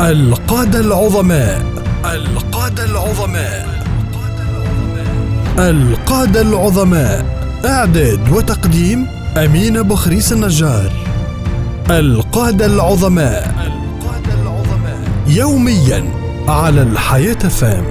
القادة العظماء. القادة العظماء. القادة العظماء. إعداد وتقديم أمين بخريس النجار. القادة العظماء القادة العظماء. يوميا على الحياة فام.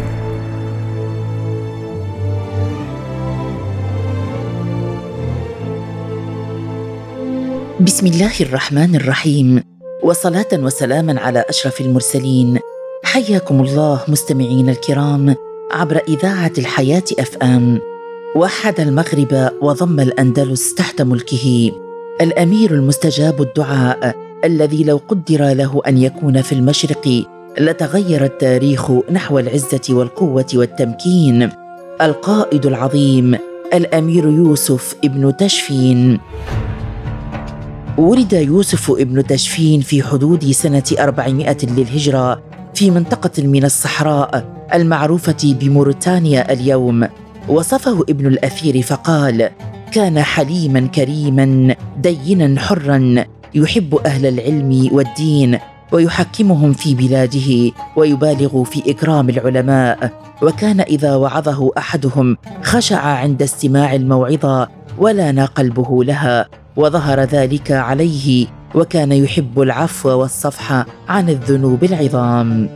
بسم الله الرحمن الرحيم. وصلاة وسلاما على أشرف المرسلين. حياكم الله مستمعين الكرام عبر إذاعة الحياة اف ام وحد المغرب وضم الأندلس تحت ملكه. الأمير المستجاب الدعاء الذي لو قدر له أن يكون في المشرق لتغير التاريخ نحو العزة والقوة والتمكين. القائد العظيم الأمير يوسف ابن تشفين. ولد يوسف ابن تشفين في حدود سنة 400 للهجرة في منطقة من الصحراء المعروفة بموريتانيا اليوم. وصفه ابن الأثير فقال كان حليما كريما دينا حرا يحب أهل العلم والدين ويحكمهم في بلاده ويبالغ في إكرام العلماء. وكان إذا وعظه أحدهم خشع عند استماع الموعظة ولان قلبه لها. وظهر ذلك عليه وكان يحب العفو والصفح عن الذنوب العظام.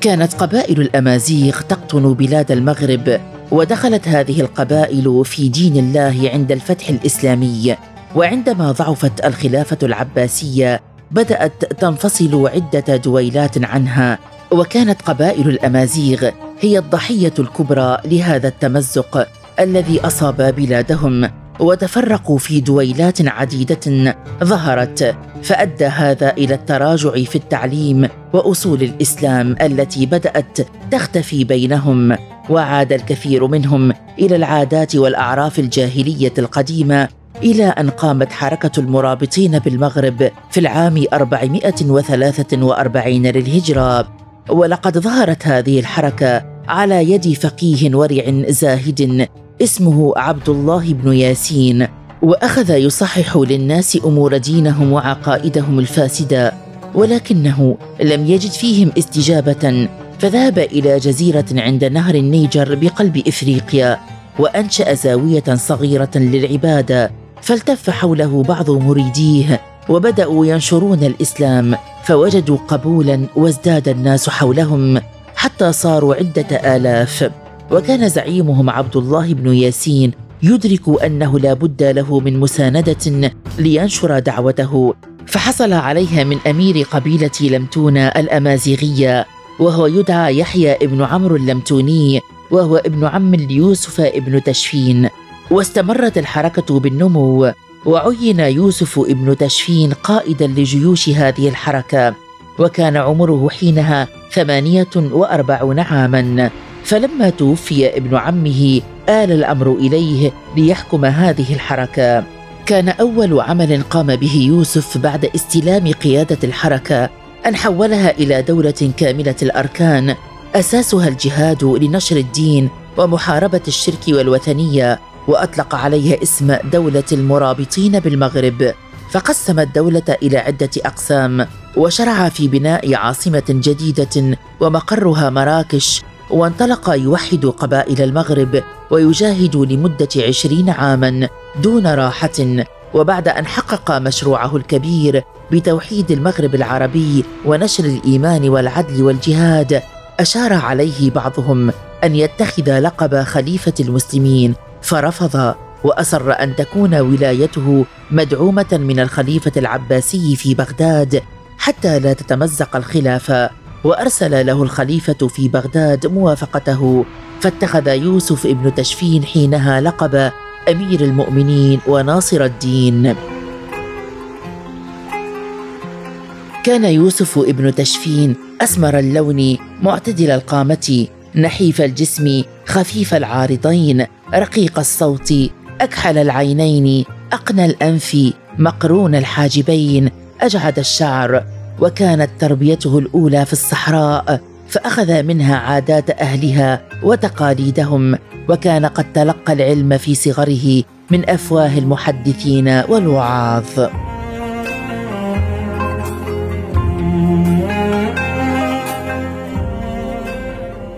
كانت قبائل الأمازيغ تقطن بلاد المغرب ودخلت هذه القبائل في دين الله عند الفتح الإسلامي. وعندما ضعفت الخلافة العباسية بدأت تنفصل عدة دويلات عنها. وكانت قبائل الأمازيغ هي الضحية الكبرى لهذا التمزق الذي أصاب بلادهم. وتفرقوا في دويلات عديدة ظهرت فأدى هذا إلى التراجع في التعليم وأصول الإسلام التي بدأت تختفي بينهم وعاد الكثير منهم إلى العادات والأعراف الجاهلية القديمة إلى أن قامت حركة المرابطين بالمغرب في العام 443 للهجرة. ولقد ظهرت هذه الحركة على يد فقيه ورع زاهد اسمه عبد الله بن ياسين وأخذ يصحح للناس أمور دينهم وعقائدهم الفاسدة ولكنه لم يجد فيهم استجابة فذهب إلى جزيرة عند نهر النيجر بقلب إفريقيا وأنشأ زاوية صغيرة للعبادة فالتف حوله بعض مريديه وبدأوا ينشرون الإسلام فوجدوا قبولا وازداد الناس حولهم حتى صاروا عدة آلاف. وكان زعيمهم عبد الله بن ياسين يدرك أنه لا بد له من مساندة لينشر دعوته فحصل عليها من أمير قبيلة لمتونة الأمازيغية وهو يدعى يحيى ابن عمرو اللمتوني وهو ابن عم ليوسف ابن تشفين. واستمرت الحركة بالنمو وعين يوسف ابن تشفين قائدا لجيوش هذه الحركة وكان عمره حينها ثمانية وأربعون عاما. فلما توفي ابن عمه آل الأمر إليه ليحكم هذه الحركة. كان أول عمل قام به يوسف بعد استلام قيادة الحركة أن حولها إلى دولة كاملة الأركان. أساسها الجهاد لنشر الدين ومحاربة الشرك والوثنية وأطلق عليها اسم دولة المرابطين بالمغرب. فقسم الدولة إلى عدة أقسام وشرع في بناء عاصمة جديدة ومقرها مراكش وانطلق يوحد قبائل المغرب ويجاهد لمدة عشرين عاما دون راحة وبعد أن حقق مشروعه الكبير بتوحيد المغرب العربي ونشر الإيمان والعدل والجهاد أشار عليه بعضهم أن يتخذ لقب خليفة المسلمين فرفض وأصر أن تكون ولايته مدعومة من الخليفة العباسي في بغداد حتى لا تتمزق الخلافة. وأرسل له الخليفة في بغداد موافقته فاتخذ يوسف ابن تشفين حينها لقب أمير المؤمنين وناصر الدين. كان يوسف ابن تشفين أسمر اللون معتدل القامة نحيف الجسم خفيف العارضين رقيق الصوت أكحل العينين أقنى الأنف مقرون الحاجبين أجعد الشعر. وكانت تربيته الأولى في الصحراء فأخذ منها عادات أهلها وتقاليدهم وكان قد تلقى العلم في صغره من أفواه المحدثين والوعاظ.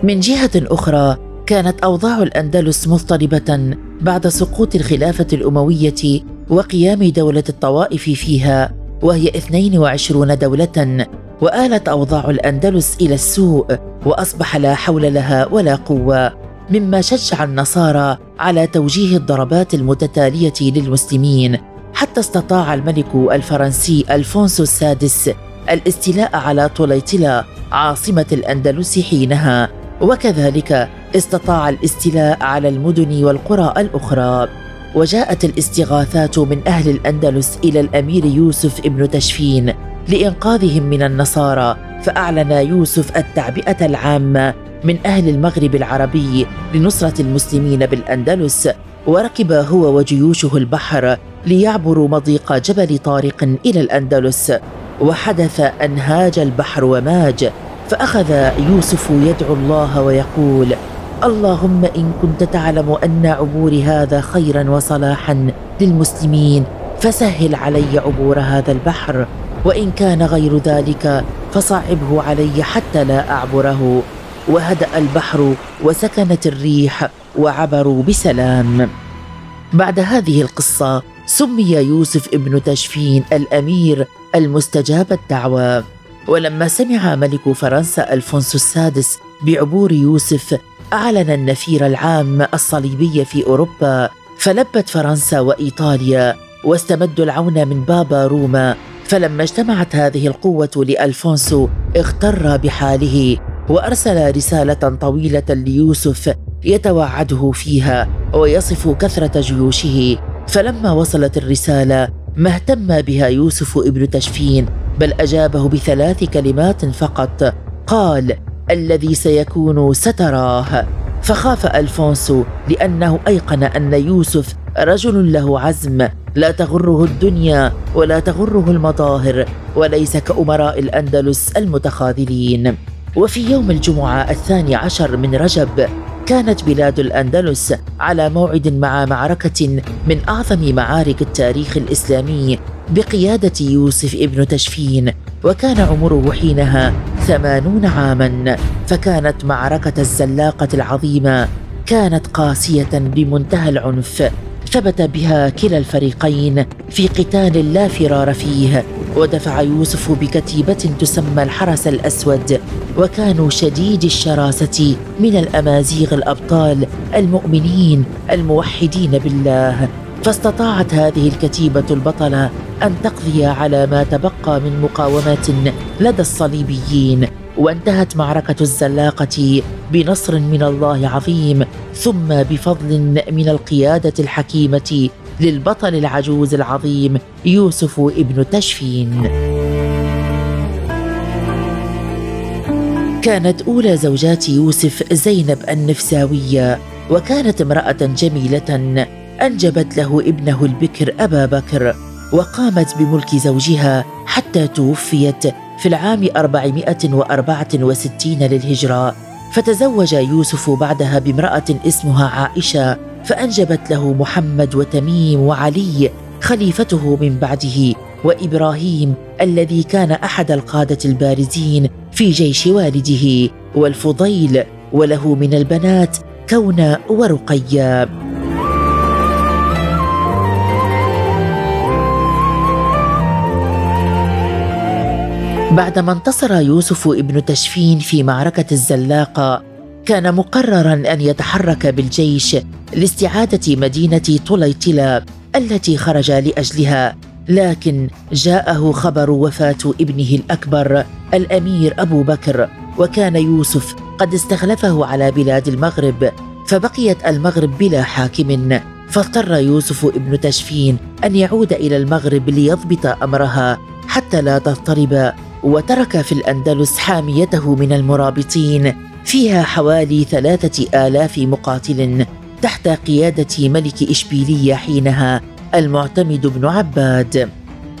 من جهة أخرى كانت أوضاع الأندلس مضطربة بعد سقوط الخلافة الأموية وقيام دولة الطوائف فيها. وهي 22 دولة وآلت أوضاع الأندلس إلى السوء وأصبح لا حول لها ولا قوة مما شجع النصارى على توجيه الضربات المتتالية للمسلمين حتى استطاع الملك الفرنسي ألفونسو السادس الاستيلاء على طليطلة عاصمة الأندلس حينها وكذلك استطاع الاستيلاء على المدن والقرى الأخرى. وجاءت الاستغاثات من أهل الأندلس إلى الأمير يوسف ابن تشفين لإنقاذهم من النصارى فأعلن يوسف التعبئة العامة من أهل المغرب العربي لنصرة المسلمين بالأندلس وركب هو وجيوشه البحر ليعبروا مضيق جبل طارق إلى الأندلس. وحدث أن هاج البحر وماج فأخذ يوسف يدعو الله ويقول اللهم إن كنت تعلم أن عبور هذا خيرا وصلاحا للمسلمين فسهل علي عبور هذا البحر. وإن كان غير ذلك فصعبه علي حتى لا أعبره. وهدأ البحر وسكنت الريح وعبروا بسلام. بعد هذه القصة سمي يوسف ابن تشفين الأمير المستجاب الدعوة. ولما سمع ملك فرنسا ألفونسو السادس بعبور يوسف أعلن النفير العام الصليبي في أوروبا فلبت فرنسا وإيطاليا واستمدوا العون من بابا روما فلما اجتمعت هذه القوة لألفونسو اغتر بحاله وأرسل رسالة طويلة ليوسف يتوعده فيها ويصف كثرة جيوشه. فلما وصلت الرسالة ما اهتم بها يوسف ابن تشفين بل أجابه بثلاث كلمات فقط قال الذي سيكون ستراه. فخاف ألفونسو لأنه أيقن أن يوسف رجل له عزم. لا تغره الدنيا ولا تغره المظاهر وليس كأمراء الأندلس المتخاذلين. وفي يوم الجمعة الثاني عشر من رجب كانت بلاد الأندلس على موعد مع معركة من أعظم معارك التاريخ الإسلامي بقيادة يوسف ابن تشفين. وكان عمره حينها ثمانون عاما فكانت معركة الزلاقة العظيمة كانت قاسية بمنتهى العنف. ثبت بها كلا الفريقين في قتال لا فرار فيه ودفع يوسف بكتيبة تسمى الحرس الأسود. وكانوا شديد الشراسة من الأمازيغ الأبطال المؤمنين الموحدين بالله. فاستطاعت هذه الكتيبة البطلة أن تقضي على ما تبقى من مقاومه لدى الصليبيين وانتهت معركة الزلاقة بنصر من الله عظيم ثم بفضل من القيادة الحكيمة للبطل العجوز العظيم يوسف ابن تشفين. كانت أولى زوجات يوسف زينب النفساوية وكانت امرأة جميلة أنجبت له ابنه البكر أبا بكر وقامت بملك زوجها حتى توفيت في العام 464 للهجرة. فتزوج يوسف بعدها بامرأة اسمها عائشة فأنجبت له محمد وتميم وعلي خليفته من بعده وإبراهيم الذي كان أحد القادة البارزين في جيش والده والفضيل وله من البنات كونا ورقيا بعدما انتصر يوسف ابن تشفين في معركة الزلاقة كان مقررا أن يتحرك بالجيش لاستعادة مدينة طليطلة التي خرج لأجلها لكن جاءه خبر وفاة ابنه الأكبر الأمير أبو بكر وكان يوسف قد استخلفه على بلاد المغرب فبقيت المغرب بلا حاكم فاضطر يوسف ابن تشفين أن يعود إلى المغرب ليضبط أمرها حتى لا تضطرب. وترك في الأندلس حاميته من المرابطين فيها حوالي ثلاثة آلاف مقاتل تحت قيادة ملك إشبيلية حينها المعتمد بن عباد.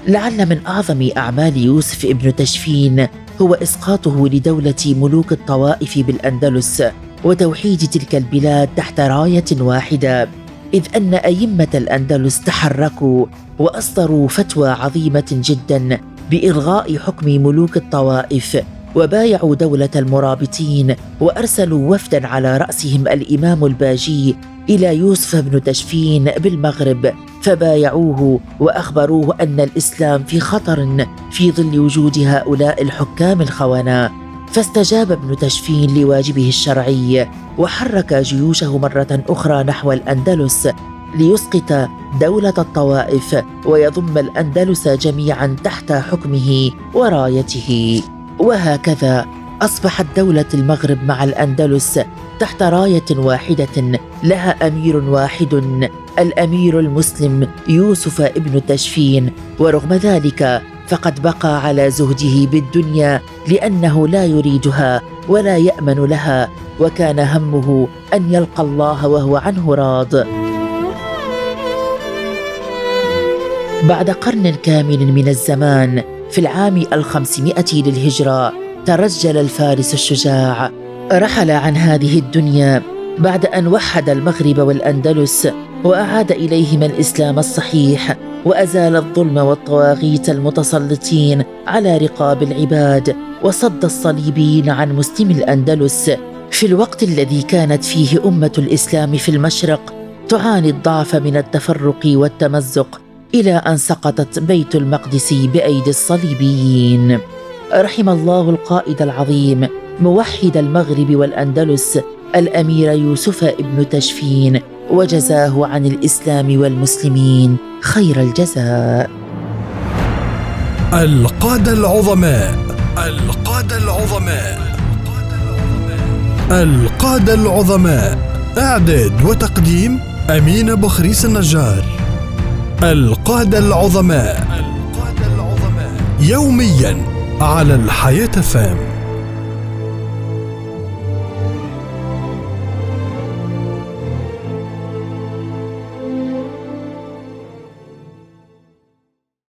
لعل من أعظم أعمال يوسف ابن تشفين هو إسقاطه لدولة ملوك الطوائف بالأندلس وتوحيد تلك البلاد تحت راية واحدة. إذ أن أئمة الأندلس تحركوا وأصدروا فتوى عظيمة جدا بإلغاء حكم ملوك الطوائف وبايعوا دولة المرابطين وأرسلوا وفدا على رأسهم الإمام الباجي إلى يوسف بن تشفين بالمغرب فبايعوه وأخبروه أن الإسلام في خطر في ظل وجود هؤلاء الحكام الخونة فاستجاب ابن تشفين لواجبه الشرعي وحرك جيوشه مرة أخرى نحو الأندلس ليسقط دولة الطوائف ويضم الأندلس جميعا تحت حكمه ورايته. وهكذا أصبحت دولة المغرب مع الأندلس تحت راية واحدة لها أمير واحد الأمير المسلم يوسف ابن تشفين ورغم ذلك فقد بقى على زهده بالدنيا لأنه لا يريدها ولا يأمن لها وكان همه أن يلقى الله وهو عنه راض. بعد قرن كامل من الزمان في العام الخمسمائة للهجرة ترجل الفارس الشجاع. رحل عن هذه الدنيا بعد أن وحد المغرب والأندلس وأعاد إليهما الإسلام الصحيح. وأزال الظلم والطواغيت المتسلطين على رقاب العباد وصد الصليبيين عن مسلمي الأندلس. في الوقت الذي كانت فيه أمة الإسلام في المشرق تعاني الضعف من التفرق والتمزق إلى أن سقطت بيت المقدس بأيدي الصليبيين. رحم الله القائد العظيم موحد المغرب والأندلس الأمير يوسف ابن تشفين وجزاه عن الإسلام والمسلمين. خير الجزاء. القادة العظماء. القادة العظماء. القادة العظماء. إعداد وتقديم أمين بخريس النجار. القادة العظماء. يوميا على الحياة فام.